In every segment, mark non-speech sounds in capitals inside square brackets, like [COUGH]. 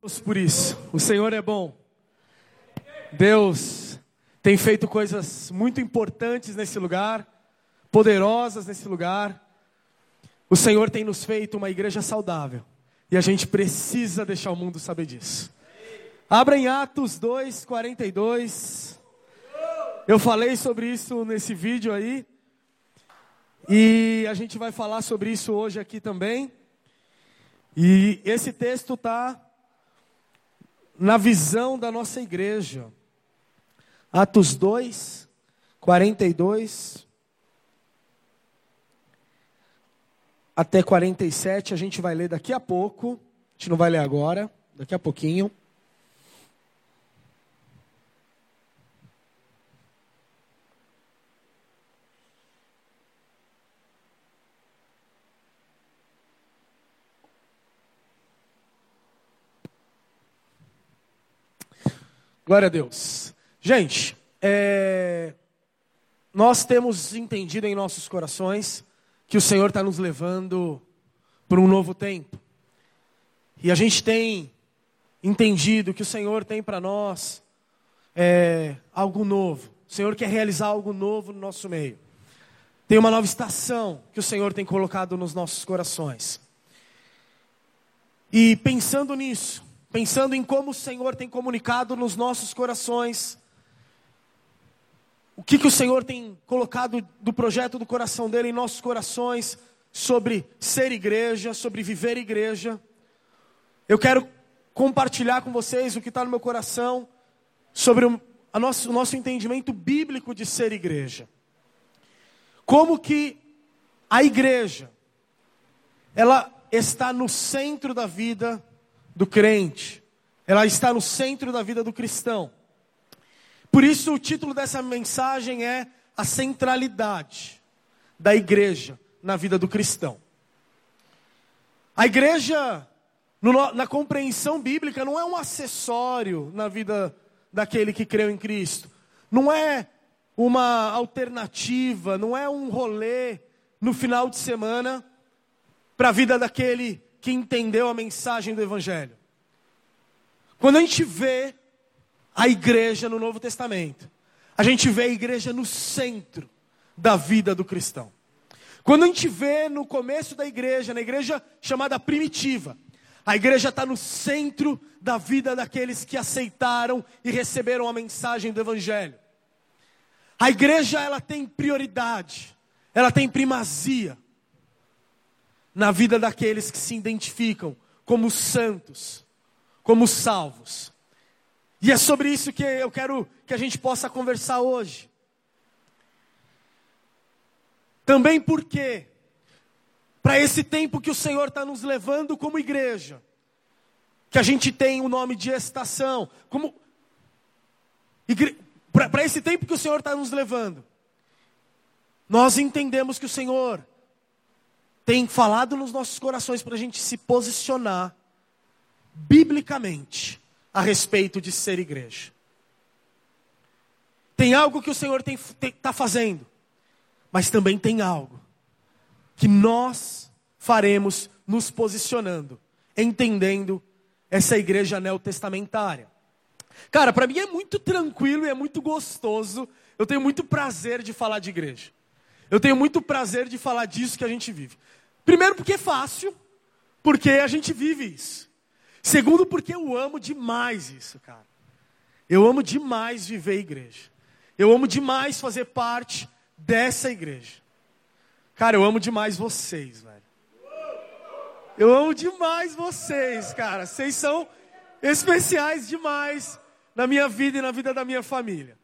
Deus por isso. O Senhor é bom. Deus tem feito coisas muito importantes nesse lugar, poderosas nesse lugar. O Senhor tem nos feito uma igreja saudável. E a gente precisa deixar o mundo saber disso. Abra em Atos 2, 42. Eu falei sobre isso nesse vídeo aí. E a gente vai falar sobre isso hoje aqui também. E esse texto está na visão da nossa igreja. Atos 2, 42 até 47, a gente vai ler daqui a pouco. A gente não vai ler agora, daqui a pouquinho. Glória a Deus. Gente, é... nós temos entendido em nossos corações que o Senhor está nos levando para um novo tempo. E a gente tem entendido que o Senhor tem para nós é, algo novo. O Senhor quer realizar algo novo no nosso meio. Tem uma nova estação que o Senhor tem colocado nos nossos corações. E pensando nisso, pensando em como o Senhor tem comunicado nos nossos corações, o que, que o Senhor tem colocado do projeto do coração dele em nossos corações sobre ser igreja, sobre viver igreja. Eu quero compartilhar com vocês o que está no meu coração sobre o, nosso, o nosso entendimento bíblico de ser igreja. Como que a igreja, ela está no centro da vida do crente, ela está no centro da vida do cristão. Por isso, o título dessa mensagem é A Centralidade da Igreja na Vida do Cristão. A igreja, no, na compreensão bíblica, não é um acessório na vida daquele que creu em Cristo, não é uma alternativa, não é um rolê no final de semana para a vida daquele que entendeu a mensagem do Evangelho. Quando a gente vê a igreja no Novo Testamento, a gente vê a igreja no centro da vida do cristão. Quando a gente vê no começo da igreja, na igreja chamada primitiva, a igreja está no centro da vida daqueles que aceitaram e receberam a mensagem do Evangelho. A igreja ela tem prioridade, ela tem primazia na vida daqueles que se identificam como santos, como salvos. E é sobre isso que eu quero que a gente possa conversar hoje. Também porque, para esse tempo que o Senhor está nos levando como igreja, que a gente tem o nome de estação, como para esse tempo que o Senhor está nos levando, nós entendemos que o Senhor tem falado nos nossos corações para a gente se posicionar biblicamente a respeito de ser igreja. Tem algo que o Senhor está fazendo, mas também tem algo que nós faremos nos posicionando, entendendo essa igreja neotestamentária. Cara, para mim é muito tranquilo e é muito gostoso. Eu tenho muito prazer de falar de igreja. Eu tenho muito prazer de falar disso que a gente vive. Primeiro, porque é fácil, porque a gente vive isso. Segundo, porque eu amo demais isso, cara. Eu amo demais viver igreja. Eu amo demais fazer parte dessa igreja. Cara, eu amo demais vocês, velho. Eu amo demais vocês, cara. Vocês são especiais demais na minha vida e na vida da minha família.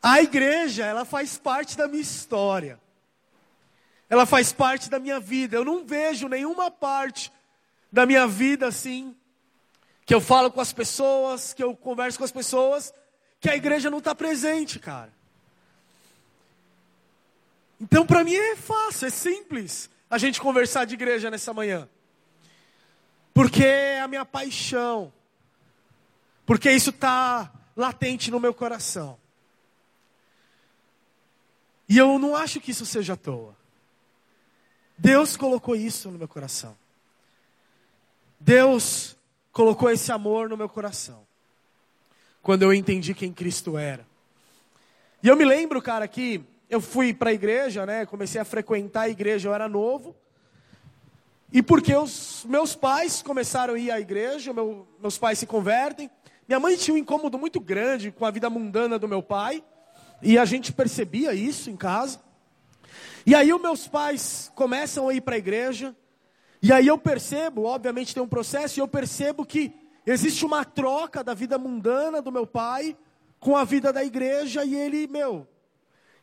A igreja, ela faz parte da minha história ela faz parte da minha vida. Eu não vejo nenhuma parte da minha vida assim, que eu falo com as pessoas, que eu converso com as pessoas, que a igreja não está presente, cara. Então, para mim é fácil, é simples a gente conversar de igreja nessa manhã. Porque é a minha paixão. Porque isso está latente no meu coração. E eu não acho que isso seja à toa. Deus colocou isso no meu coração. Deus colocou esse amor no meu coração. Quando eu entendi quem Cristo era. E eu me lembro, cara, que eu fui para a igreja, né? Comecei a frequentar a igreja, eu era novo. E porque os meus pais começaram a ir à igreja, meu, meus pais se convertem. Minha mãe tinha um incômodo muito grande com a vida mundana do meu pai. E a gente percebia isso em casa. E aí os meus pais começam a ir para a igreja. E aí eu percebo, obviamente tem um processo, e eu percebo que existe uma troca da vida mundana do meu pai com a vida da igreja, e ele, meu,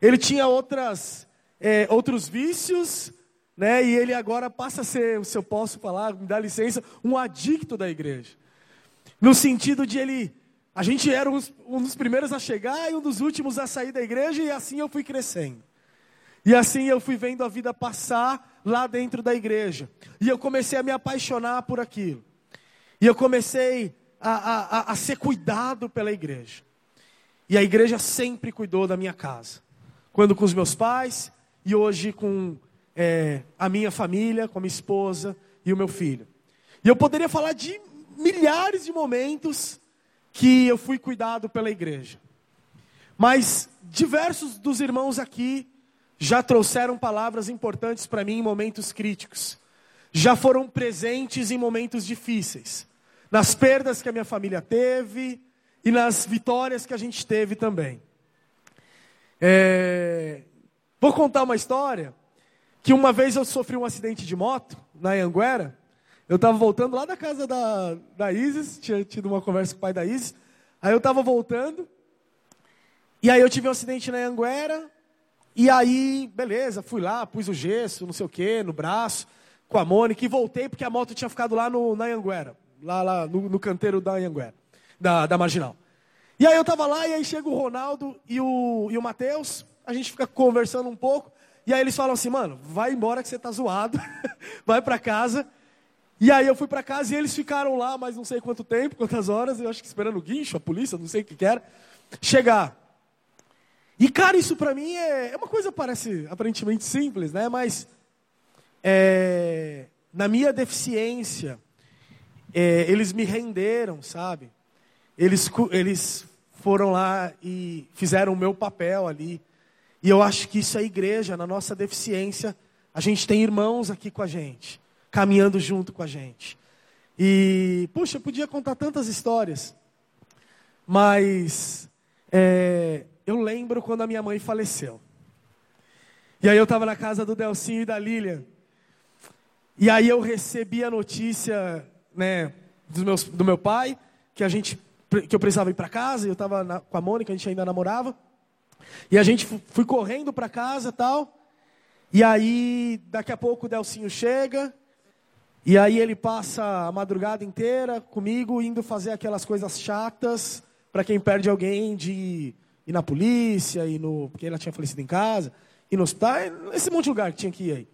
ele tinha outras, é, outros vícios, né? E ele agora passa a ser, se eu posso falar, me dá licença, um adicto da igreja. No sentido de ele, a gente era um, um dos primeiros a chegar e um dos últimos a sair da igreja, e assim eu fui crescendo. E assim eu fui vendo a vida passar lá dentro da igreja. E eu comecei a me apaixonar por aquilo. E eu comecei a, a, a, ser cuidado pela igreja. E a igreja sempre cuidou da minha casa. Quando com os meus pais e hoje com é, a minha família, com a minha esposa e o meu filho. E eu poderia falar de milhares de momentos que eu fui cuidado pela igreja. Mas diversos dos irmãos aqui já trouxeram palavras importantes para mim em momentos críticos. Já foram presentes em momentos difíceis. Nas perdas que a minha família teve e nas vitórias que a gente teve também. É... Vou contar uma história que uma vez eu sofri um acidente de moto na Anguera. Eu estava voltando lá da casa da, da Isis, tinha tido uma conversa com o pai da Isis. Aí eu estava voltando, e aí eu tive um acidente na Anguera, e aí, beleza, fui lá, pus o gesso, não sei o que, no braço, com a Mônica, e voltei porque a moto tinha ficado lá no, na Anguera, lá, lá no, no canteiro da Anguera, da, da Marginal. E aí eu tava lá, e aí chega o Ronaldo e o, e o Matheus, a gente fica conversando um pouco, e aí eles falam assim, mano, vai embora que você tá zoado, [LAUGHS] vai para casa. E aí eu fui para casa e eles ficaram lá mais não sei quanto tempo, quantas horas, eu acho que esperando o guincho, a polícia, não sei o que que era, chegar. E, cara, isso para mim é, é, uma coisa parece aparentemente simples, né? Mas é, na minha deficiência, é, eles me renderam, sabe? Eles, eles foram lá e fizeram o meu papel ali. E eu acho que isso é igreja, na nossa deficiência, a gente tem irmãos aqui com a gente, caminhando junto com a gente. E, puxa, eu podia contar tantas histórias, mas é, eu lembro quando a minha mãe faleceu. E aí eu estava na casa do Delcinho e da Lilian. E aí eu recebi a notícia, né, dos meus, do meu pai, que a gente que eu precisava ir para casa, eu estava com a Mônica, a gente ainda namorava. E a gente fui correndo para casa, tal. E aí daqui a pouco o Delcinho chega, e aí ele passa a madrugada inteira comigo indo fazer aquelas coisas chatas para quem perde alguém de ir na polícia, e no, porque ela tinha falecido em casa, e no hospital, esse monte de lugar que tinha que ir aí.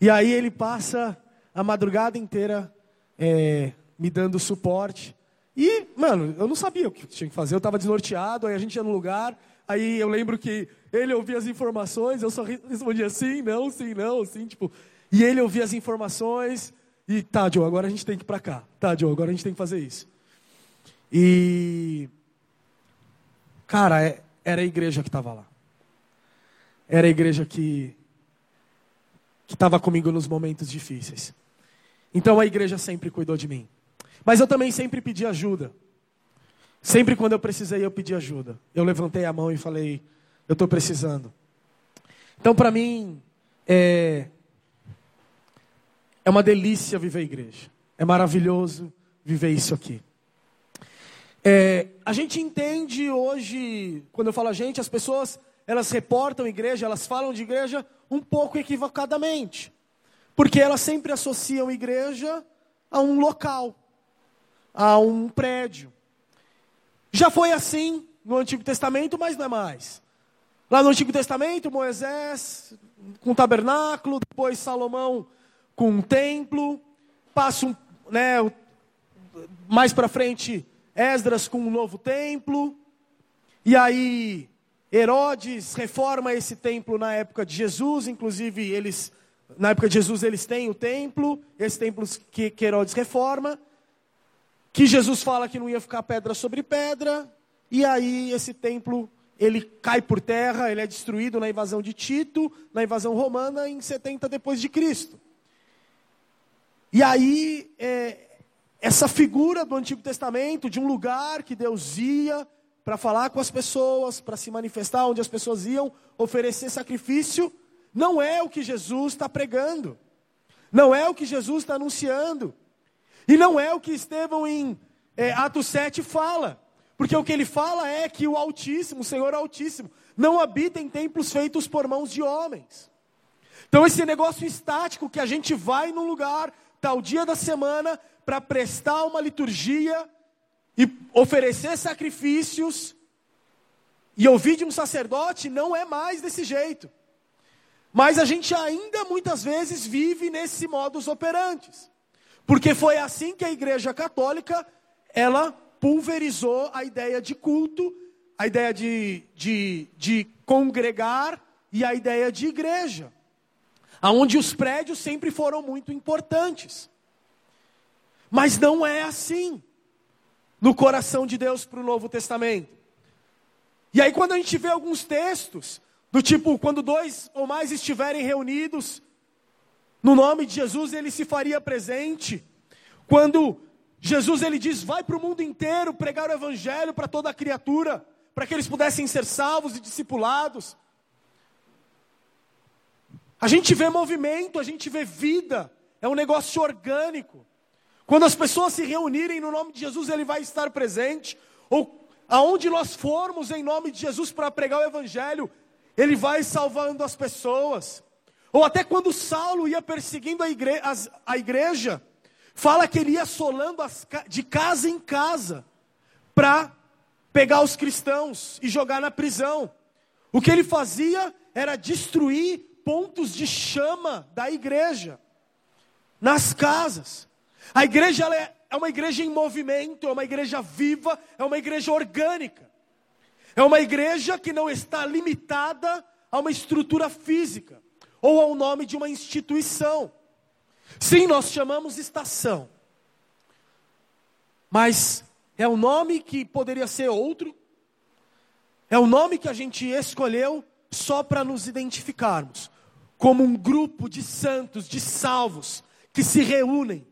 E aí ele passa a madrugada inteira é, me dando suporte. E, mano, eu não sabia o que tinha que fazer, eu estava desnorteado, aí a gente ia no lugar, aí eu lembro que ele ouvia as informações, eu só respondia sim, não, sim, não, sim, tipo. E ele ouvia as informações, e tá, Joe, agora a gente tem que ir para cá. Tá, Joe, agora a gente tem que fazer isso. E Cara, é, era a igreja que estava lá. Era a igreja que estava comigo nos momentos difíceis. Então a igreja sempre cuidou de mim. Mas eu também sempre pedi ajuda. Sempre quando eu precisei, eu pedi ajuda. Eu levantei a mão e falei: Eu estou precisando. Então, para mim, é, é uma delícia viver a igreja. É maravilhoso viver isso aqui. É, a gente entende hoje, quando eu falo a gente, as pessoas elas reportam igreja, elas falam de igreja um pouco equivocadamente, porque elas sempre associam igreja a um local, a um prédio. Já foi assim no Antigo Testamento, mas não é mais. Lá no Antigo Testamento, Moisés com tabernáculo, depois Salomão com um templo, passa um, né, mais para frente Esdras com um novo templo, e aí Herodes reforma esse templo na época de Jesus, inclusive eles Na época de Jesus, eles têm o templo, esse templo que, que Herodes reforma, que Jesus fala que não ia ficar pedra sobre pedra, e aí esse templo ele cai por terra, ele é destruído na invasão de Tito, na invasão romana em 70 depois de Cristo. E aí é, essa figura do Antigo Testamento de um lugar que Deus ia para falar com as pessoas, para se manifestar, onde as pessoas iam oferecer sacrifício, não é o que Jesus está pregando, não é o que Jesus está anunciando, e não é o que Estevão em é, Atos 7 fala. Porque o que ele fala é que o Altíssimo, o Senhor Altíssimo, não habita em templos feitos por mãos de homens. Então, esse negócio estático que a gente vai num lugar, tal dia da semana, para prestar uma liturgia e oferecer sacrifícios e ouvir de um sacerdote, não é mais desse jeito. Mas a gente ainda muitas vezes vive nesse modus operantes. Porque foi assim que a Igreja Católica, ela pulverizou a ideia de culto, a ideia de, de, de congregar e a ideia de igreja, aonde os prédios sempre foram muito importantes. Mas não é assim no coração de Deus para o Novo Testamento. E aí, quando a gente vê alguns textos, do tipo, quando dois ou mais estiverem reunidos, no nome de Jesus ele se faria presente. Quando Jesus ele diz: vai para o mundo inteiro pregar o evangelho para toda a criatura, para que eles pudessem ser salvos e discipulados. A gente vê movimento, a gente vê vida, é um negócio orgânico. Quando as pessoas se reunirem no nome de Jesus, ele vai estar presente. Ou aonde nós formos em nome de Jesus para pregar o evangelho, ele vai salvando as pessoas. Ou até quando Saulo ia perseguindo a, igre a igreja, Fala que ele ia assolando as, de casa em casa para pegar os cristãos e jogar na prisão. O que ele fazia era destruir pontos de chama da igreja nas casas. A igreja é, é uma igreja em movimento, é uma igreja viva, é uma igreja orgânica. É uma igreja que não está limitada a uma estrutura física ou ao nome de uma instituição. Sim, nós chamamos estação. Mas é o um nome que poderia ser outro. É o um nome que a gente escolheu só para nos identificarmos como um grupo de santos, de salvos, que se reúnem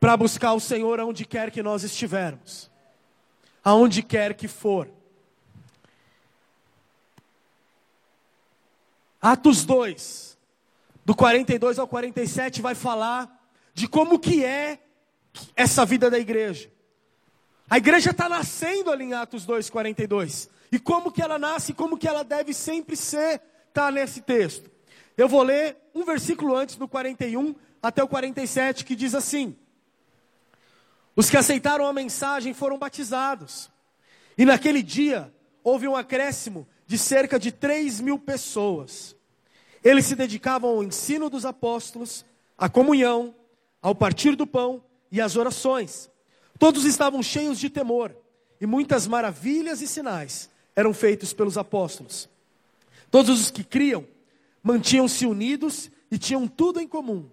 para buscar o Senhor aonde quer que nós estivermos, aonde quer que for. Atos 2, do 42 ao 47 vai falar de como que é essa vida da igreja. A igreja está nascendo ali em Atos 2, 42. E como que ela nasce, como que ela deve sempre ser, está nesse texto. Eu vou ler um versículo antes, do 41 até o 47, que diz assim: Os que aceitaram a mensagem foram batizados. E naquele dia houve um acréscimo de cerca de 3 mil pessoas. Eles se dedicavam ao ensino dos apóstolos, à comunhão, ao partir do pão e às orações. Todos estavam cheios de temor, e muitas maravilhas e sinais eram feitos pelos apóstolos. Todos os que criam mantinham-se unidos e tinham tudo em comum,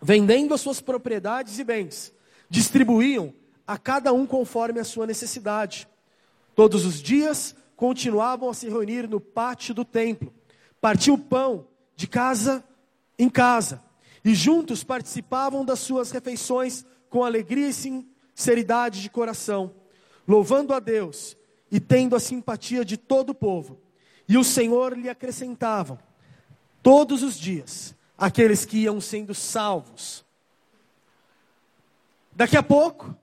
vendendo as suas propriedades e bens, distribuíam a cada um conforme a sua necessidade. Todos os dias continuavam a se reunir no pátio do templo, partiam o pão de casa em casa, e juntos participavam das suas refeições com alegria e sinceridade de coração, louvando a Deus e tendo a simpatia de todo o povo. E o Senhor lhe acrescentava todos os dias aqueles que iam sendo salvos. Daqui a pouco,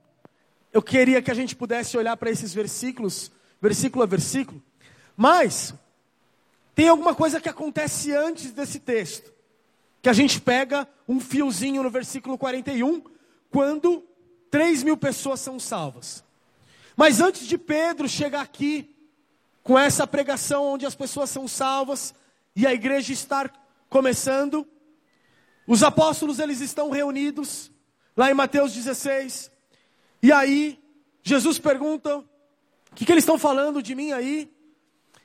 eu queria que a gente pudesse olhar para esses versículos, versículo a versículo, mas tem alguma coisa que acontece antes desse texto, que a gente pega um fiozinho no versículo 41, quando 3 mil pessoas são salvas. Mas antes de Pedro chegar aqui, com essa pregação onde as pessoas são salvas e a igreja estar começando, os apóstolos eles estão reunidos lá em Mateus 16. E aí Jesus pergunta: "O que, que eles estão falando de mim aí?"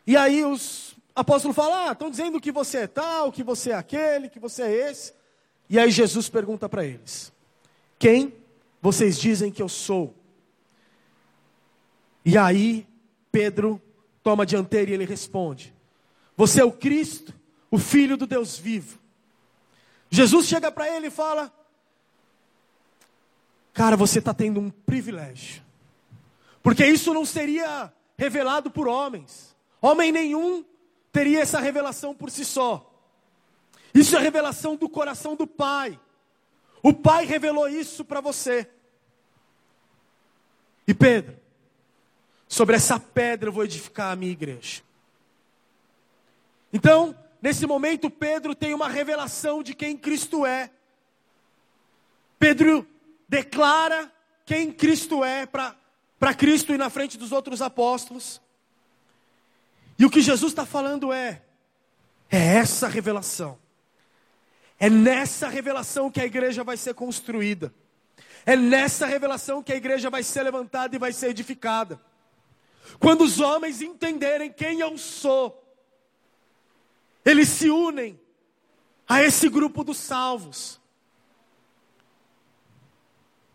E aí os apóstolo fala: ah, estão dizendo que você é tal, que você é aquele, que você é esse. E aí Jesus pergunta para eles: Quem vocês dizem que eu sou? E aí Pedro toma a dianteira e ele responde: Você é o Cristo, o Filho do Deus vivo. Jesus chega para ele e fala: Cara, você está tendo um privilégio, porque isso não seria revelado por homens, homem nenhum teria essa revelação por si só. Isso é revelação do coração do Pai. O Pai revelou isso para você. E Pedro, sobre essa pedra eu vou edificar a minha igreja. Então, nesse momento, Pedro tem uma revelação de quem Cristo é. Pedro declara quem Cristo é para Cristo e na frente dos outros apóstolos. E o que Jesus está falando é: é essa revelação. É nessa revelação que a igreja vai ser construída. É nessa revelação que a igreja vai ser levantada e vai ser edificada. Quando os homens entenderem quem eu sou, eles se unem a esse grupo dos salvos.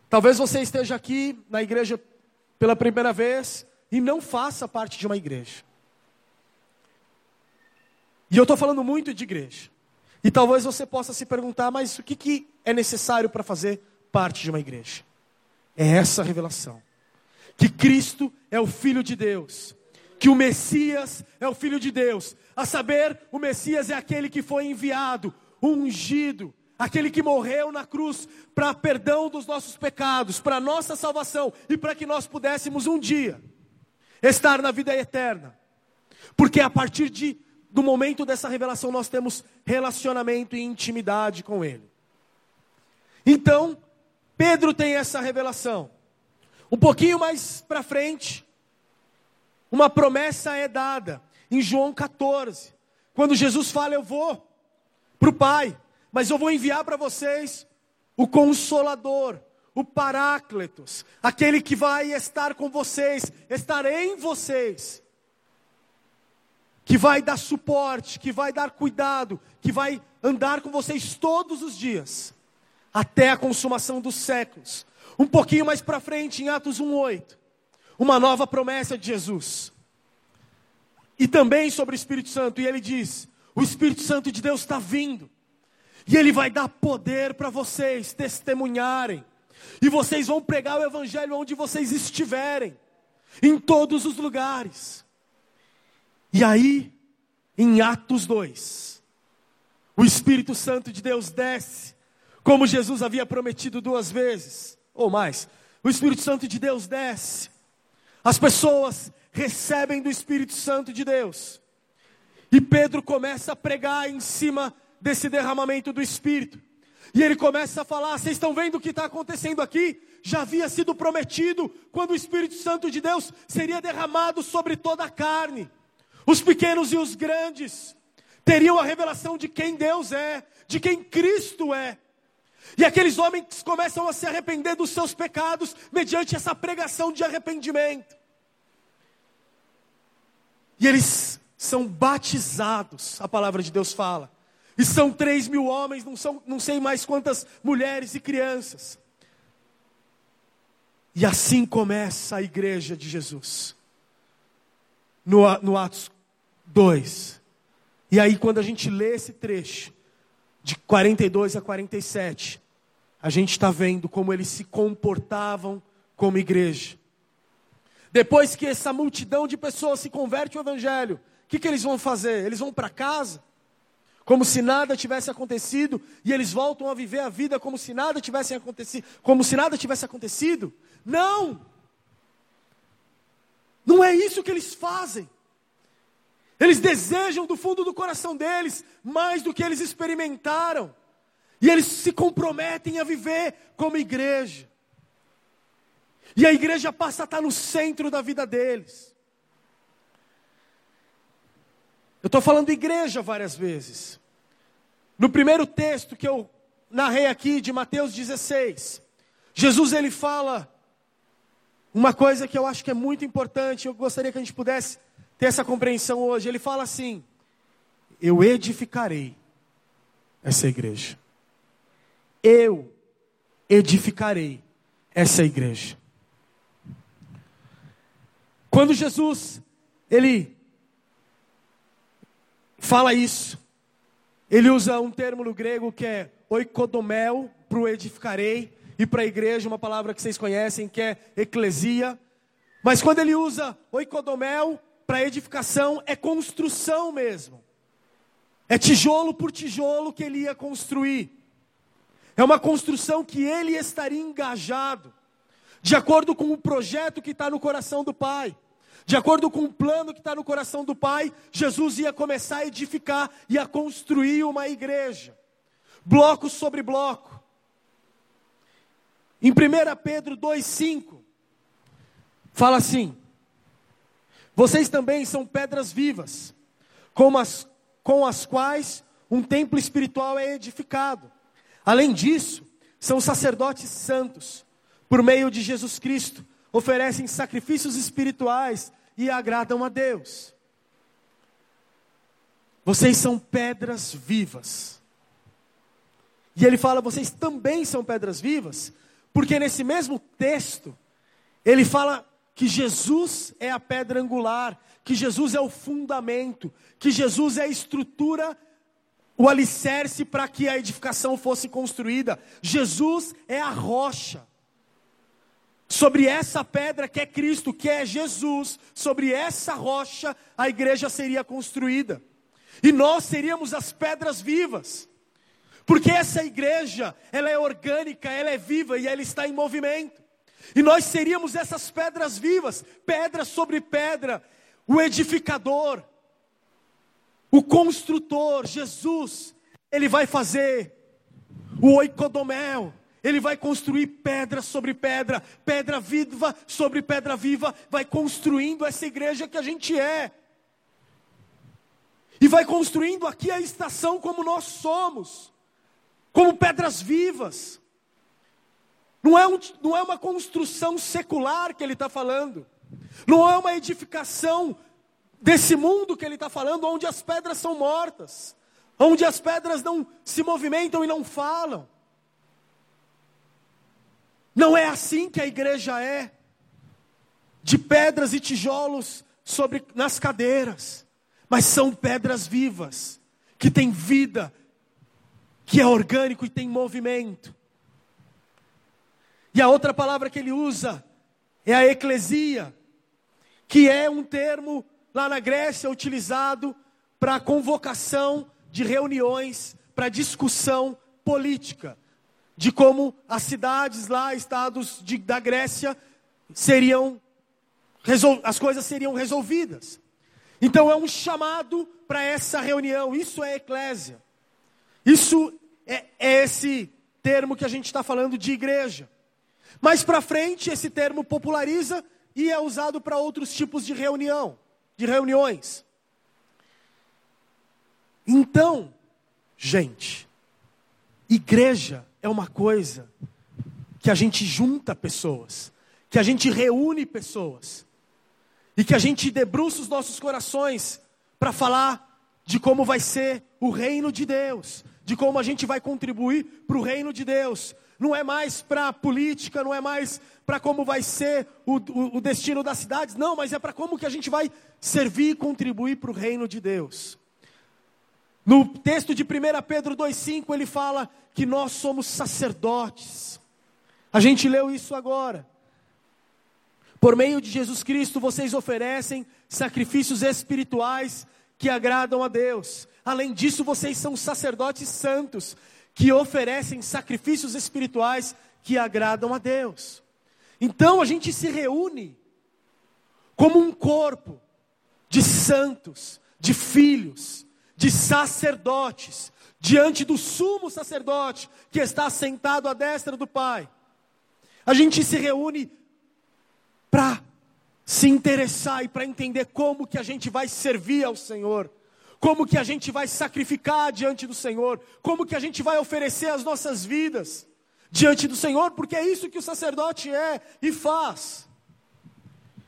Talvez você esteja aqui na igreja pela primeira vez e não faça parte de uma igreja. E eu estou falando muito de igreja. E talvez você possa se perguntar, mas o que, que é necessário para fazer parte de uma igreja? É essa revelação: que Cristo é o Filho de Deus, que o Messias é o Filho de Deus. A saber, o Messias é aquele que foi enviado, ungido, aquele que morreu na cruz para perdão dos nossos pecados, para nossa salvação e para que nós pudéssemos um dia estar na vida eterna. Porque a partir de do momento dessa revelação, nós temos relacionamento e intimidade com Ele. Então, Pedro tem essa revelação. Um pouquinho mais para frente, uma promessa é dada em João 14, quando Jesus fala: Eu vou para o Pai, mas eu vou enviar para vocês o Consolador, o Paráclitos, aquele que vai estar com vocês, estar em vocês que vai dar suporte, que vai dar cuidado, que vai andar com vocês todos os dias, até a consumação dos séculos. Um pouquinho mais para frente, em Atos 1:8, uma nova promessa de Jesus. E também sobre o Espírito Santo, e ele diz: "O Espírito Santo de Deus está vindo, e ele vai dar poder para vocês testemunharem, e vocês vão pregar o evangelho onde vocês estiverem, em todos os lugares." E aí, em Atos 2, o Espírito Santo de Deus desce, como Jesus havia prometido duas vezes, ou mais. O Espírito Santo de Deus desce, as pessoas recebem do Espírito Santo de Deus, e Pedro começa a pregar em cima desse derramamento do Espírito, e ele começa a falar: vocês estão vendo o que está acontecendo aqui? Já havia sido prometido quando o Espírito Santo de Deus seria derramado sobre toda a carne. Os pequenos e os grandes teriam a revelação de quem Deus é, de quem Cristo é. E aqueles homens começam a se arrepender dos seus pecados mediante essa pregação de arrependimento. E eles são batizados, a palavra de Deus fala. E são três mil homens, não, são, não sei mais quantas mulheres e crianças. E assim começa a igreja de Jesus. No, no Atos 2. E aí, quando a gente lê esse trecho, de 42 a 47, a gente está vendo como eles se comportavam como igreja. Depois que essa multidão de pessoas se converte ao Evangelho, o que, que eles vão fazer? Eles vão para casa, como se nada tivesse acontecido, e eles voltam a viver a vida como se nada tivesse acontecido, como se nada tivesse acontecido? Não! Não é isso que eles fazem. Eles desejam do fundo do coração deles mais do que eles experimentaram. E eles se comprometem a viver como igreja. E a igreja passa a estar no centro da vida deles. Eu estou falando igreja várias vezes. No primeiro texto que eu narrei aqui, de Mateus 16, Jesus ele fala uma coisa que eu acho que é muito importante, eu gostaria que a gente pudesse ter essa compreensão hoje. Ele fala assim: eu edificarei essa igreja. Eu edificarei essa igreja. Quando Jesus ele fala isso, ele usa um termo no grego que é oikodomel, para o edificarei, e para a igreja, uma palavra que vocês conhecem, que é eclesia. Mas quando ele usa oikodomel para edificação, é construção mesmo. É tijolo por tijolo que ele ia construir. É uma construção que ele estaria engajado, de acordo com o projeto que está no coração do Pai. De acordo com o plano que está no coração do Pai, Jesus ia começar a edificar e a construir uma igreja, bloco sobre bloco. Em 1 Pedro 2,5, fala assim: Vocês também são pedras vivas, com as, com as quais um templo espiritual é edificado. Além disso, são sacerdotes santos, por meio de Jesus Cristo, oferecem sacrifícios espirituais e agradam a Deus. Vocês são pedras vivas. E ele fala: vocês também são pedras vivas, porque nesse mesmo texto, ele fala que Jesus é a pedra angular, que Jesus é o fundamento, que Jesus é a estrutura, o alicerce para que a edificação fosse construída. Jesus é a rocha. Sobre essa pedra que é Cristo, que é Jesus, sobre essa rocha a igreja seria construída. E nós seríamos as pedras vivas. Porque essa igreja, ela é orgânica, ela é viva e ela está em movimento. E nós seríamos essas pedras vivas, pedra sobre pedra, o edificador, o construtor, Jesus, ele vai fazer o oikodomel, ele vai construir pedra sobre pedra, pedra viva sobre pedra viva, vai construindo essa igreja que a gente é. E vai construindo aqui a estação como nós somos, como pedras vivas. Não é, um, não é uma construção secular que ele está falando, não é uma edificação desse mundo que ele está falando, onde as pedras são mortas, onde as pedras não se movimentam e não falam. Não é assim que a igreja é, de pedras e tijolos sobre nas cadeiras, mas são pedras vivas, que têm vida, que é orgânico e tem movimento. E a outra palavra que ele usa é a eclesia, que é um termo lá na Grécia utilizado para convocação de reuniões, para discussão política de como as cidades lá, estados de, da Grécia, seriam as coisas seriam resolvidas. Então é um chamado para essa reunião. Isso é eclésia. Isso é, é esse termo que a gente está falando de igreja. Mais para frente, esse termo populariza e é usado para outros tipos de reunião, de reuniões. Então, gente, igreja é uma coisa que a gente junta pessoas, que a gente reúne pessoas, e que a gente debruça os nossos corações para falar de como vai ser o reino de Deus, de como a gente vai contribuir para o reino de Deus. Não é mais para a política, não é mais para como vai ser o, o, o, destino das cidades, não, mas é para como que a gente vai servir e contribuir para o reino de Deus. No texto de 1 Pedro 2,5 ele fala que nós somos sacerdotes. A gente leu isso agora. Por meio de Jesus Cristo, vocês oferecem sacrifícios espirituais que agradam a Deus. Além disso, vocês são sacerdotes santos que oferecem sacrifícios espirituais que agradam a Deus. Então a gente se reúne como um corpo de santos, de filhos, de sacerdotes, diante do sumo sacerdote que está sentado à destra do Pai. A gente se reúne para se interessar e para entender como que a gente vai servir ao Senhor, como que a gente vai sacrificar diante do Senhor, como que a gente vai oferecer as nossas vidas diante do Senhor, porque é isso que o sacerdote é e faz.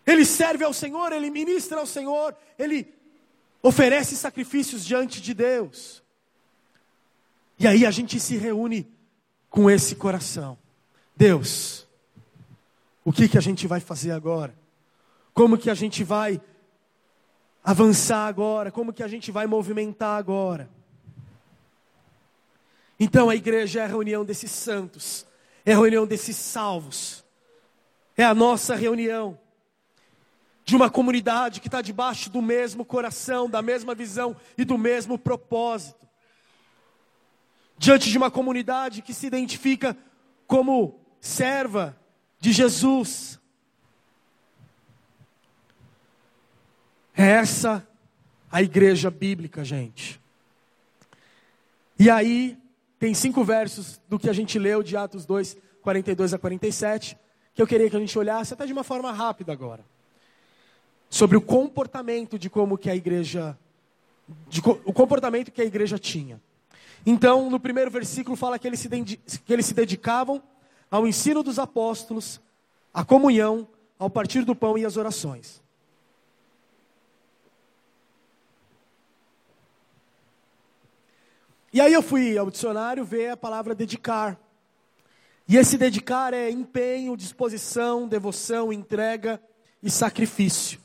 Ele serve ao Senhor, ele ministra ao Senhor, ele oferece sacrifícios diante de Deus. E aí a gente se reúne com esse coração. Deus, o que, que a gente vai fazer agora? Como que a gente vai avançar agora? Como que a gente vai movimentar agora? Então a igreja é a reunião desses santos, é a reunião desses salvos, é a nossa reunião de uma comunidade que está debaixo do mesmo coração, da mesma visão e do mesmo propósito. Diante de uma comunidade que se identifica como serva de Jesus. É essa a igreja bíblica, gente. E aí, tem cinco versos do que a gente leu de Atos 2, 42 a 47, que eu queria que a gente olhasse até de uma forma rápida agora sobre o comportamento de como que a igreja, de, o comportamento que a igreja tinha. Então, no primeiro versículo fala que eles, se, que eles se dedicavam ao ensino dos apóstolos, à comunhão, ao partir do pão e às orações. E aí eu fui ao dicionário ver a palavra dedicar. E esse dedicar é empenho, disposição, devoção, entrega e sacrifício.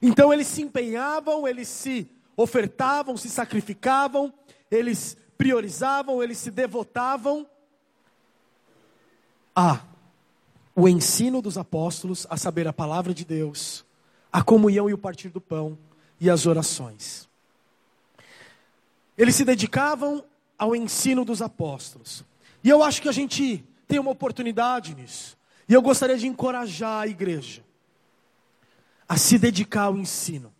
Então eles se empenhavam, eles se ofertavam, se sacrificavam, eles priorizavam, eles se devotavam a o ensino dos apóstolos, a saber a palavra de Deus, a comunhão e o partir do pão e as orações. Eles se dedicavam ao ensino dos apóstolos. E eu acho que a gente tem uma oportunidade nisso. E eu gostaria de encorajar a igreja a se dedicar ao ensino.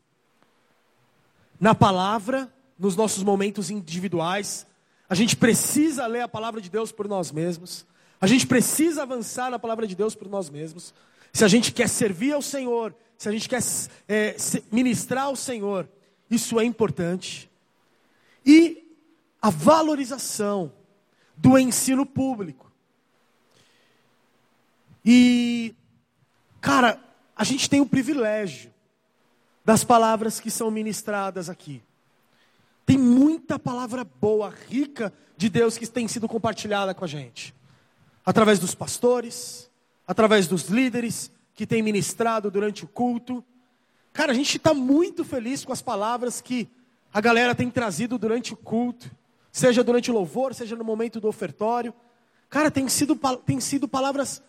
Na palavra, nos nossos momentos individuais, a gente precisa ler a palavra de Deus por nós mesmos. A gente precisa avançar na palavra de Deus por nós mesmos. Se a gente quer servir ao Senhor, se a gente quer é, ministrar ao Senhor, isso é importante. E a valorização do ensino público. E, cara, a gente tem o privilégio das palavras que são ministradas aqui. Tem muita palavra boa, rica de Deus que tem sido compartilhada com a gente. Através dos pastores, através dos líderes que têm ministrado durante o culto. Cara, a gente está muito feliz com as palavras que a galera tem trazido durante o culto, seja durante o louvor, seja no momento do ofertório. Cara, tem sido, tem sido palavras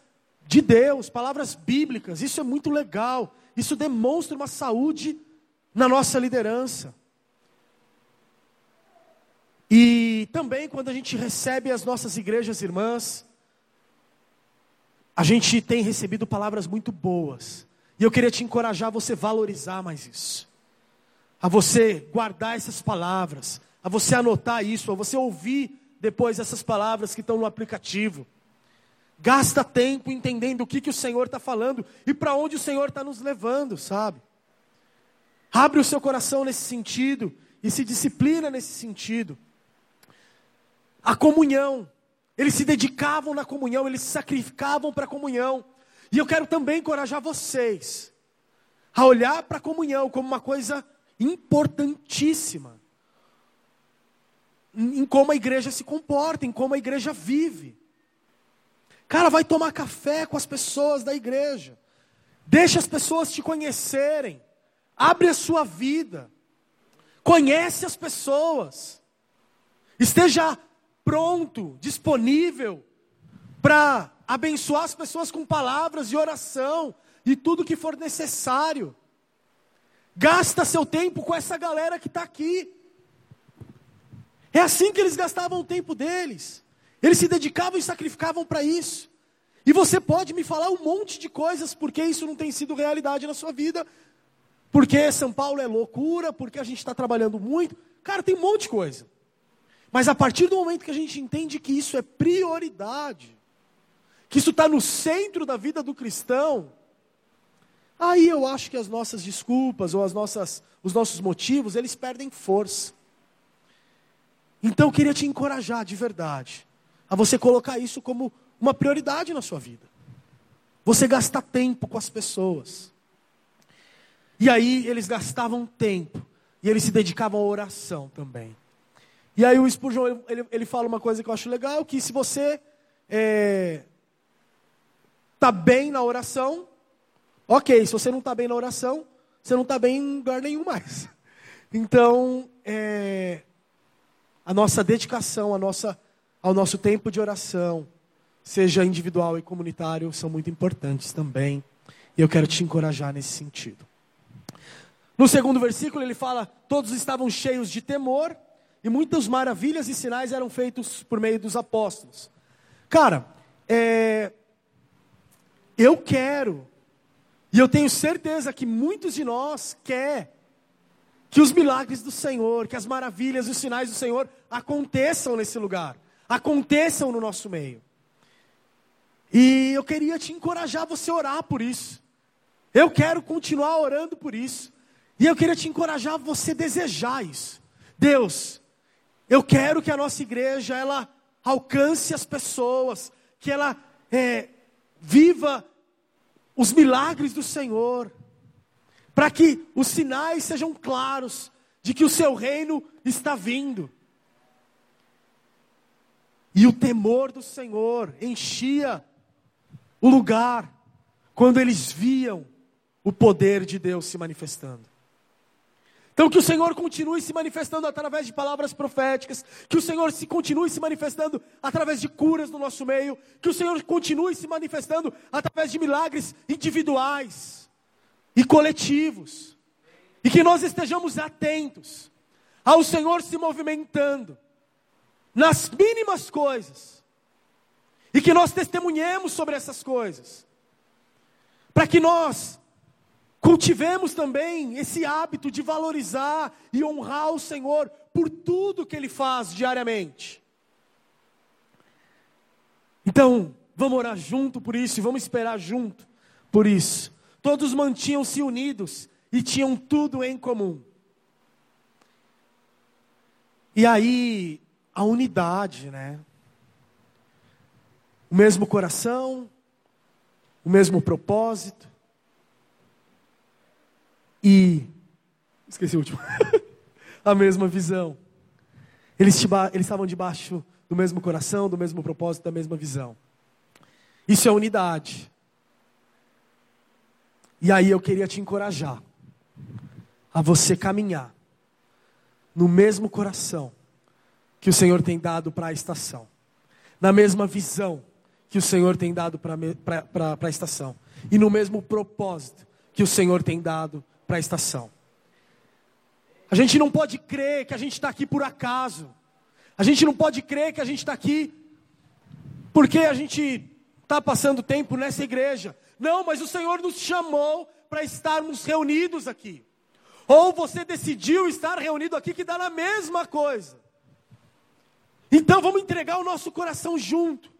de Deus, palavras bíblicas. Isso é muito legal. Isso demonstra uma saúde na nossa liderança. E também quando a gente recebe as nossas igrejas irmãs, a gente tem recebido palavras muito boas. E eu queria te encorajar a você valorizar mais isso. A você guardar essas palavras, a você anotar isso, a você ouvir depois essas palavras que estão no aplicativo. Gasta tempo entendendo o que, que o Senhor está falando e para onde o Senhor está nos levando, sabe? Abre o seu coração nesse sentido e se disciplina nesse sentido. A comunhão, eles se dedicavam na comunhão, eles se sacrificavam para a comunhão. E eu quero também encorajar vocês a olhar para a comunhão como uma coisa importantíssima em como a igreja se comporta, em como a igreja vive. Cara, vai tomar café com as pessoas da igreja. Deixa as pessoas te conhecerem. Abre a sua vida. Conhece as pessoas. Esteja pronto, disponível para abençoar as pessoas com palavras de oração e tudo que for necessário. Gasta seu tempo com essa galera que está aqui. É assim que eles gastavam o tempo deles. Eles se dedicavam e sacrificavam para isso. E você pode me falar um monte de coisas porque isso não tem sido realidade na sua vida. Porque São Paulo é loucura, porque a gente está trabalhando muito. Cara, tem um monte de coisa. Mas a partir do momento que a gente entende que isso é prioridade, que isso está no centro da vida do cristão, aí eu acho que as nossas desculpas ou as nossas, os nossos motivos, eles perdem força. Então eu queria te encorajar de verdade a você colocar isso como uma prioridade na sua vida. Você gastar tempo com as pessoas. E aí eles gastavam tempo e eles se dedicavam à oração também. E aí o Spurgeon, ele, ele fala uma coisa que eu acho legal, que se você é, tá bem na oração, ok, se você não está bem na oração, você não está bem em lugar nenhum mais. [LAUGHS] Então, é, a nossa dedicação, a nossa, ao nosso tempo de oração, seja individual e comunitário, são muito importantes também. E eu quero te encorajar nesse sentido. No segundo versículo, ele fala: Todos estavam cheios de temor, e muitas maravilhas e sinais eram feitos por meio dos apóstolos. Cara, é, eu quero, e eu tenho certeza que muitos de nós quer que os milagres do Senhor, que as maravilhas e os sinais do Senhor aconteçam nesse lugar, aconteçam no nosso meio. E eu queria te encorajar a você orar por isso. Eu quero continuar orando por isso. E eu queria te encorajar a você desejar isso. Deus, eu quero que a nossa igreja ela alcance as pessoas, que ela é, viva os milagres do Senhor para que os sinais sejam claros de que o seu reino está vindo. E o temor do Senhor enchia o lugar quando eles viam o poder de Deus se manifestando. Então que o Senhor continue se manifestando através de palavras proféticas, que o Senhor se continue se manifestando através de curas no nosso meio, que o Senhor continue se manifestando através de milagres individuais e coletivos. E que nós estejamos atentos ao Senhor se movimentando nas mínimas coisas. E que nós testemunhemos sobre essas coisas. Para que nós cultivemos também esse hábito de valorizar e honrar o Senhor por tudo que Ele faz diariamente. Então, vamos orar junto por isso e vamos esperar junto por isso. Todos mantinham-se unidos e tinham tudo em comum. E aí, a unidade, né? O mesmo coração, o mesmo propósito. E, esqueci o último, [LAUGHS] a mesma visão. Eles, eles estavam debaixo do mesmo coração, do mesmo propósito, da mesma visão. Isso é unidade. E aí eu queria te encorajar a você caminhar no mesmo coração que o Senhor tem dado para a estação, na mesma visão que o Senhor tem dado para a estação, e no mesmo propósito que o Senhor tem dado para a estação. A gente não pode crer que a gente está aqui por acaso, a gente não pode crer que a gente está aqui porque a gente está passando tempo nessa igreja. Não, mas o Senhor nos chamou para estarmos reunidos aqui. Ou você decidiu estar reunido aqui, que dá na mesma coisa. Então vamos entregar o nosso coração junto.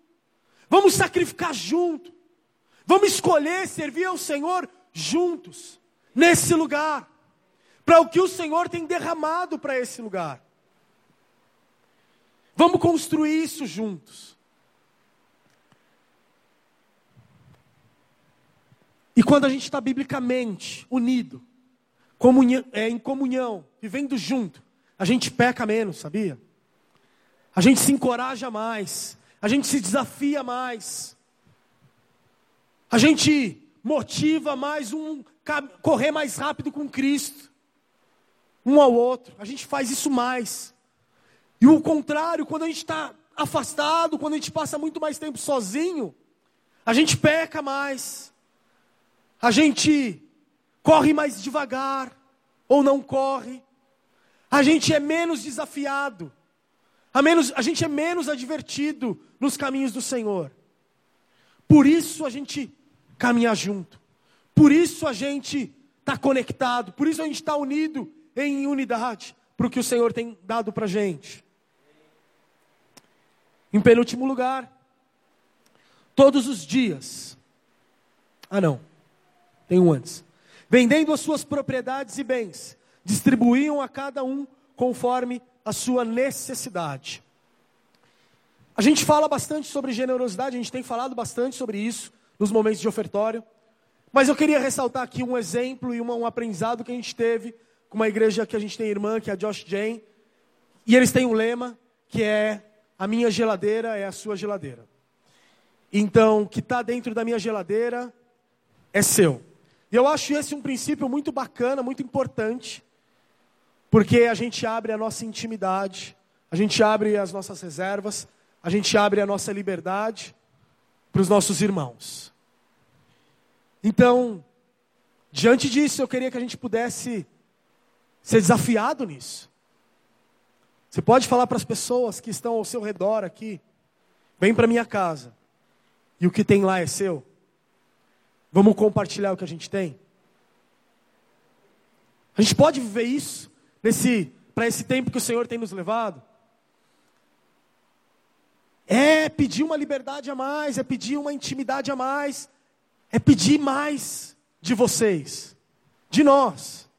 Vamos sacrificar junto. Vamos escolher servir ao Senhor juntos, nesse lugar. Para o que o Senhor tem derramado para esse lugar. Vamos construir isso juntos. E quando a gente está biblicamente unido, comunhão, é, em comunhão, vivendo junto, a gente peca menos, sabia? A gente se encoraja mais, a gente se desafia mais, a gente motiva mais um correr mais rápido com Cristo, um ao outro, a gente faz isso mais. E o contrário, quando a gente está afastado, quando a gente passa muito mais tempo sozinho, a gente peca mais. A gente corre mais devagar ou não corre, a gente é menos desafiado, a, menos, a gente é menos advertido nos caminhos do Senhor. Por isso a gente caminha junto, por isso a gente está conectado, por isso a gente está unido em unidade, para o que o Senhor tem dado para a gente. Em penúltimo lugar, todos os dias. Ah, não. Tem um antes. Vendendo as suas propriedades e bens, distribuíam a cada um conforme a sua necessidade. A gente fala bastante sobre generosidade, a gente tem falado bastante sobre isso nos momentos de ofertório. Mas eu queria ressaltar aqui um exemplo e uma, um aprendizado que a gente teve com uma igreja que a gente tem irmã, que é a Josh Jane, e eles têm um lema que é a minha geladeira é a sua geladeira. Então, o que está dentro da minha geladeira é seu. E eu acho esse um princípio muito bacana, muito importante, porque a gente abre a nossa intimidade, a gente abre as nossas reservas, a gente abre a nossa liberdade para os nossos irmãos. Então, diante disso, eu queria que a gente pudesse ser desafiado nisso. Você pode falar para as pessoas que estão ao seu redor aqui: vem para minha casa, e o que tem lá é seu. Vamos compartilhar o que a gente tem? A gente pode viver isso nesse para esse tempo que o Senhor tem nos levado? É pedir uma liberdade a mais, é pedir uma intimidade a mais, é pedir mais de vocês, de nós.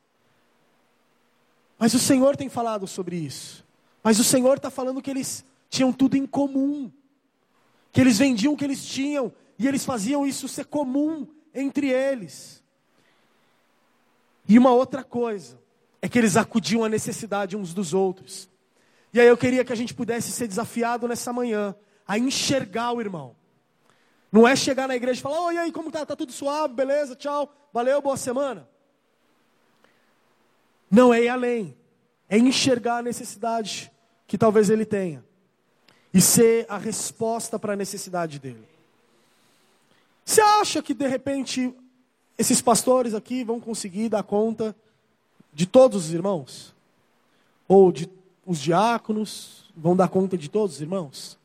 Mas o Senhor tem falado sobre isso. Mas o Senhor está falando que eles tinham tudo em comum, que eles vendiam o que eles tinham e eles faziam isso ser comum entre eles. E uma outra coisa é que eles acudiam à necessidade uns dos outros. E aí eu queria que a gente pudesse ser desafiado nessa manhã a enxergar o irmão. Não é chegar na igreja e falar, oi, aí, como tá? Tá tudo suave, beleza, tchau, valeu, boa semana. Não é ir além. É enxergar a necessidade que talvez ele tenha. E ser a resposta para a necessidade dele. Você acha que de repente esses pastores aqui vão conseguir dar conta de todos os irmãos? Ou de os diáconos vão dar conta de todos os irmãos?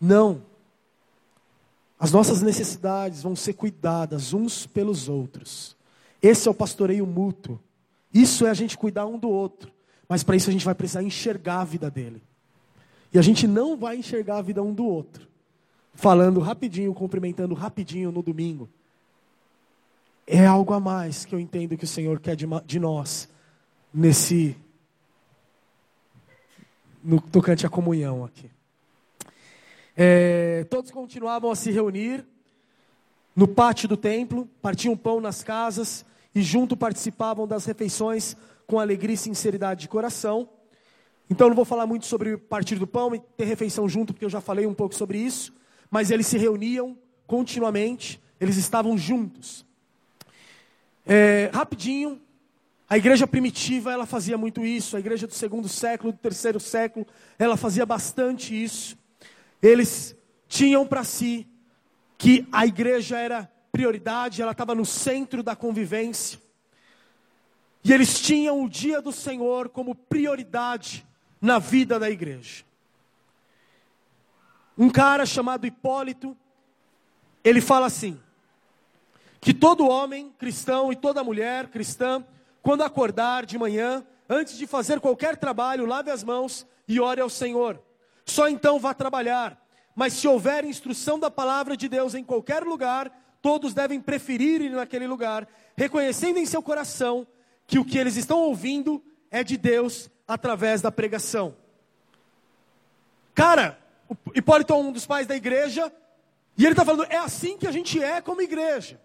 Não. As nossas necessidades vão ser cuidadas uns pelos outros. Esse é o pastoreio mútuo. Isso é a gente cuidar um do outro. Mas para isso a gente vai precisar enxergar a vida dele. E a gente não vai enxergar a vida um do outro. Falando rapidinho, cumprimentando rapidinho no domingo. É algo a mais que eu entendo que o Senhor quer de, de nós nesse no tocante à comunhão aqui. É, todos continuavam a se reunir no pátio do templo, partiam pão nas casas e junto participavam das refeições com alegria e sinceridade de coração. Então não vou falar muito sobre partir do pão e ter refeição junto, porque eu já falei um pouco sobre isso, mas eles se reuniam continuamente, eles estavam juntos. É, rapidinho, a igreja primitiva ela fazia muito isso, a igreja do segundo século, do terceiro século, ela fazia bastante isso. Eles tinham para si que a igreja era prioridade, ela estava no centro da convivência. E eles tinham o dia do Senhor como prioridade na vida da igreja. Um cara chamado Hipólito, ele fala assim: que todo homem cristão e toda mulher cristã, quando acordar de manhã, antes de fazer qualquer trabalho, lave as mãos e ore ao Senhor só então vá trabalhar. Mas se houver instrução da palavra de Deus em qualquer lugar, todos devem preferir ir naquele lugar, reconhecendo em seu coração que o que eles estão ouvindo é de Deus através da pregação. Cara, o Hipólito é um dos pais da igreja, e ele está falando, é assim que a gente é como igreja.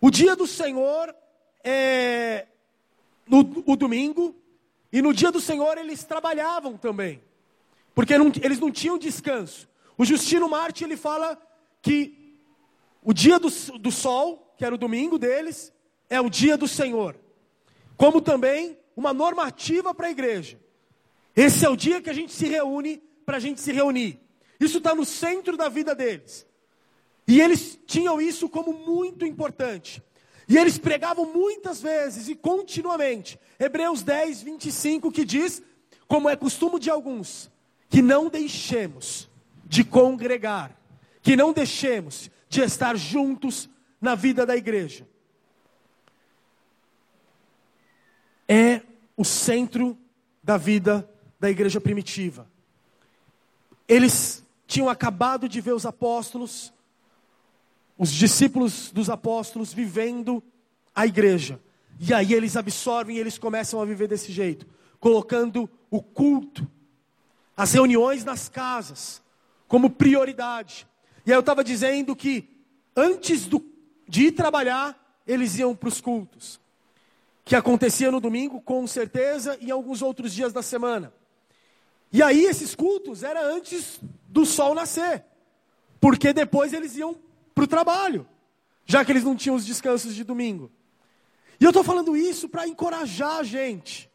O dia do Senhor é no o domingo, e no dia do Senhor eles trabalhavam também. Porque não, eles não tinham descanso. O Justino Marte ele fala que o dia do, do sol, que era o domingo deles, é o dia do Senhor. Como também uma normativa para a igreja. Esse é o dia que a gente se reúne para a gente se reunir. Isso está no centro da vida deles. E eles tinham isso como muito importante. E eles pregavam muitas vezes e continuamente. Hebreus 10, 25, que diz: Como é costume de alguns, que não deixemos de congregar, que não deixemos de estar juntos na vida da igreja. É o centro da vida da igreja primitiva. Eles tinham acabado de ver os apóstolos, os discípulos dos apóstolos vivendo a igreja. E aí eles absorvem e eles começam a viver desse jeito, colocando o culto as reuniões nas casas como prioridade. E aí eu estava dizendo que antes do, de ir trabalhar, eles iam para os cultos. que acontecia no domingo, com certeza, e alguns outros dias da semana. E aí esses cultos era antes do sol nascer, porque depois eles iam para o trabalho, já que eles não tinham os descansos de domingo. E eu estou falando isso para encorajar a gente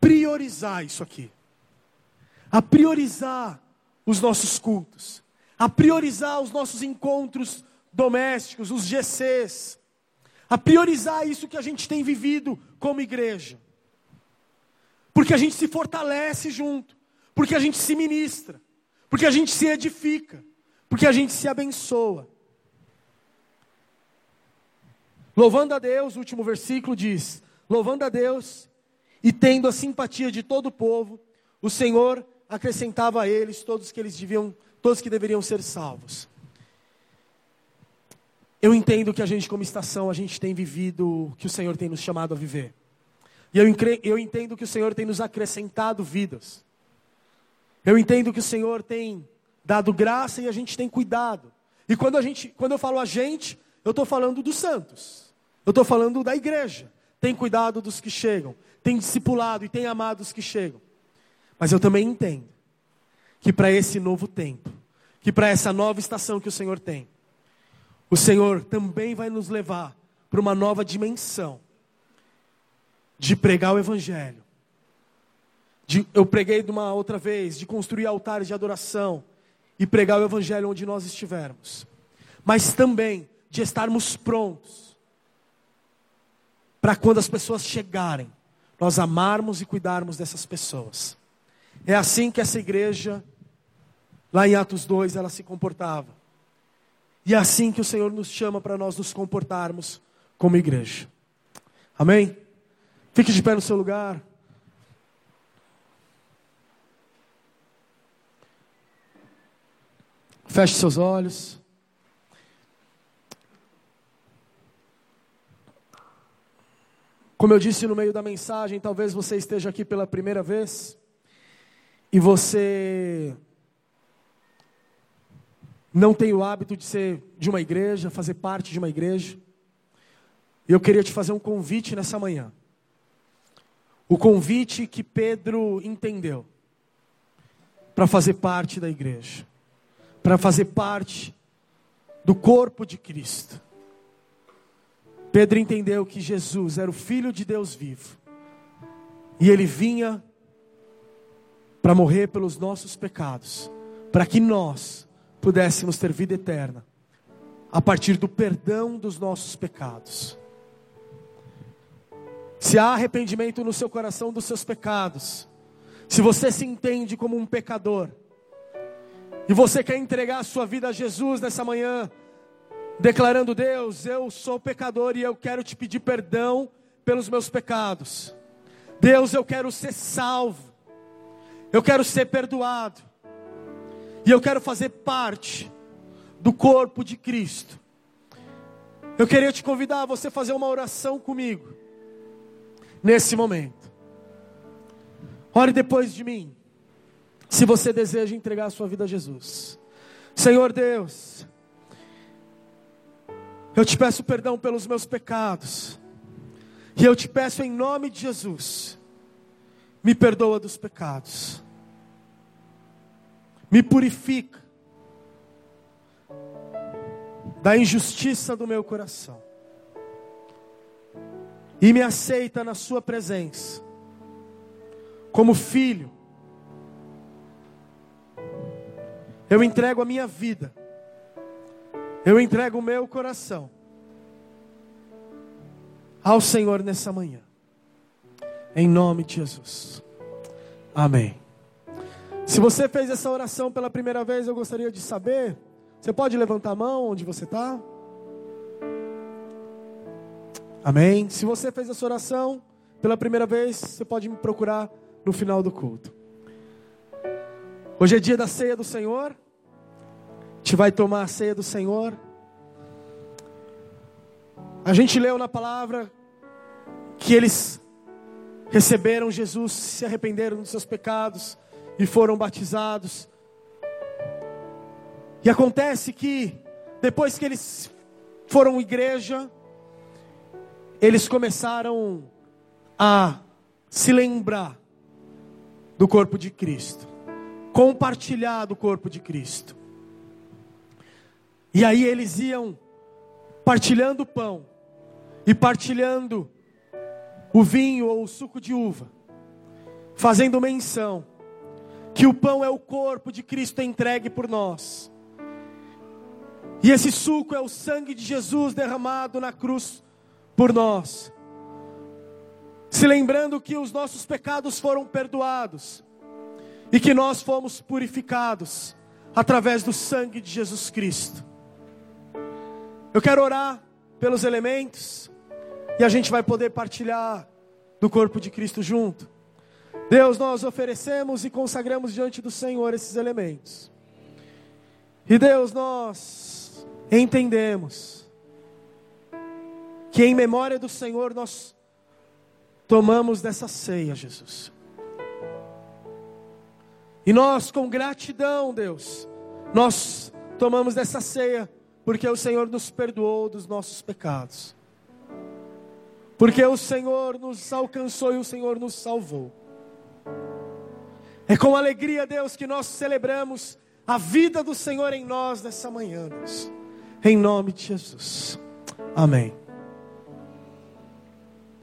priorizar isso aqui, a priorizar os nossos cultos, a priorizar os nossos encontros domésticos, os GCs, a priorizar isso que a gente tem vivido como igreja. Porque a gente se fortalece junto, porque a gente se ministra, porque a gente se edifica, porque a gente se abençoa. Louvando a Deus, o último versículo diz: Louvando a Deus e tendo a simpatia de todo o povo, o Senhor acrescentava a eles todos que eles deviam, todos que deveriam ser salvos. Eu entendo que a gente, como estação, a gente tem vivido o que o Senhor tem nos chamado a viver. E eu, eu entendo que o Senhor tem nos acrescentado vidas. Eu entendo que o Senhor tem dado graça e a gente tem cuidado. E quando, a gente, quando eu falo a gente, eu estou falando dos santos. Eu estou falando da igreja. Tem cuidado dos que chegam. Tem discipulado e tem amado os que chegam. Mas eu também entendo que para esse novo tempo, que para essa nova estação que o Senhor tem, o Senhor também vai nos levar para uma nova dimensão de pregar o Evangelho. De, eu preguei de uma outra vez, de construir altares de adoração e pregar o Evangelho onde nós estivermos, mas também de estarmos prontos para quando as pessoas chegarem, nós amarmos e cuidarmos dessas pessoas. É assim que essa igreja, lá em Atos 2, ela se comportava. E é assim que o Senhor nos chama para nós nos comportarmos como igreja. Amém? Fique de pé no seu lugar. Feche seus olhos. Como eu disse no meio da mensagem, talvez você esteja aqui pela primeira vez e você não tem o hábito de ser de uma igreja, fazer parte de uma igreja, eu queria te fazer um convite nessa manhã. O convite que Pedro entendeu para fazer parte da igreja, para fazer parte do corpo de Cristo. Pedro entendeu que Jesus era o Filho de Deus vivo, e ele vinha para morrer pelos nossos pecados, para que nós pudéssemos ter vida eterna, a partir do perdão dos nossos pecados. Se há arrependimento no seu coração dos seus pecados, se você se entende como um pecador, e você quer entregar a sua vida a Jesus nessa manhã, declarando: Deus, eu sou pecador e eu quero te pedir perdão pelos meus pecados. Deus, eu quero ser salvo, eu quero ser perdoado, e eu quero fazer parte do corpo de Cristo. Eu queria te convidar a você fazer uma oração comigo, nesse momento. Ore depois de mim, se você deseja entregar a sua vida a Jesus. Senhor Deus, eu te peço perdão pelos meus pecados, e eu te peço em nome de Jesus, me perdoa dos pecados. Me purifica da injustiça do meu coração. E me aceita na Sua presença como filho. Eu entrego a minha vida, eu entrego o meu coração ao Senhor nessa manhã, em nome de Jesus. Amém. Se você fez essa oração pela primeira vez, eu gostaria de saber. Você pode levantar a mão onde você está? Amém. Se você fez essa oração pela primeira vez, você pode me procurar no final do culto. Hoje é dia da ceia do Senhor. Gente vai tomar a ceia do Senhor. A gente leu na palavra que eles receberam Jesus, se arrependeram dos seus pecados e foram batizados. E acontece que, depois que eles foram igreja, eles começaram a se lembrar do corpo de Cristo, compartilhar do corpo de Cristo. E aí eles iam partilhando o pão e partilhando o vinho ou o suco de uva, fazendo menção que o pão é o corpo de Cristo entregue por nós. E esse suco é o sangue de Jesus derramado na cruz por nós. Se lembrando que os nossos pecados foram perdoados e que nós fomos purificados através do sangue de Jesus Cristo. Eu quero orar pelos elementos e a gente vai poder partilhar do corpo de Cristo junto. Deus, nós oferecemos e consagramos diante do Senhor esses elementos. E Deus, nós entendemos que em memória do Senhor nós tomamos dessa ceia, Jesus. E nós, com gratidão, Deus, nós tomamos dessa ceia, porque o Senhor nos perdoou dos nossos pecados. Porque o Senhor nos alcançou e o Senhor nos salvou. É com alegria, Deus, que nós celebramos a vida do Senhor em nós nessa manhã, Deus. Em nome de Jesus. Amém.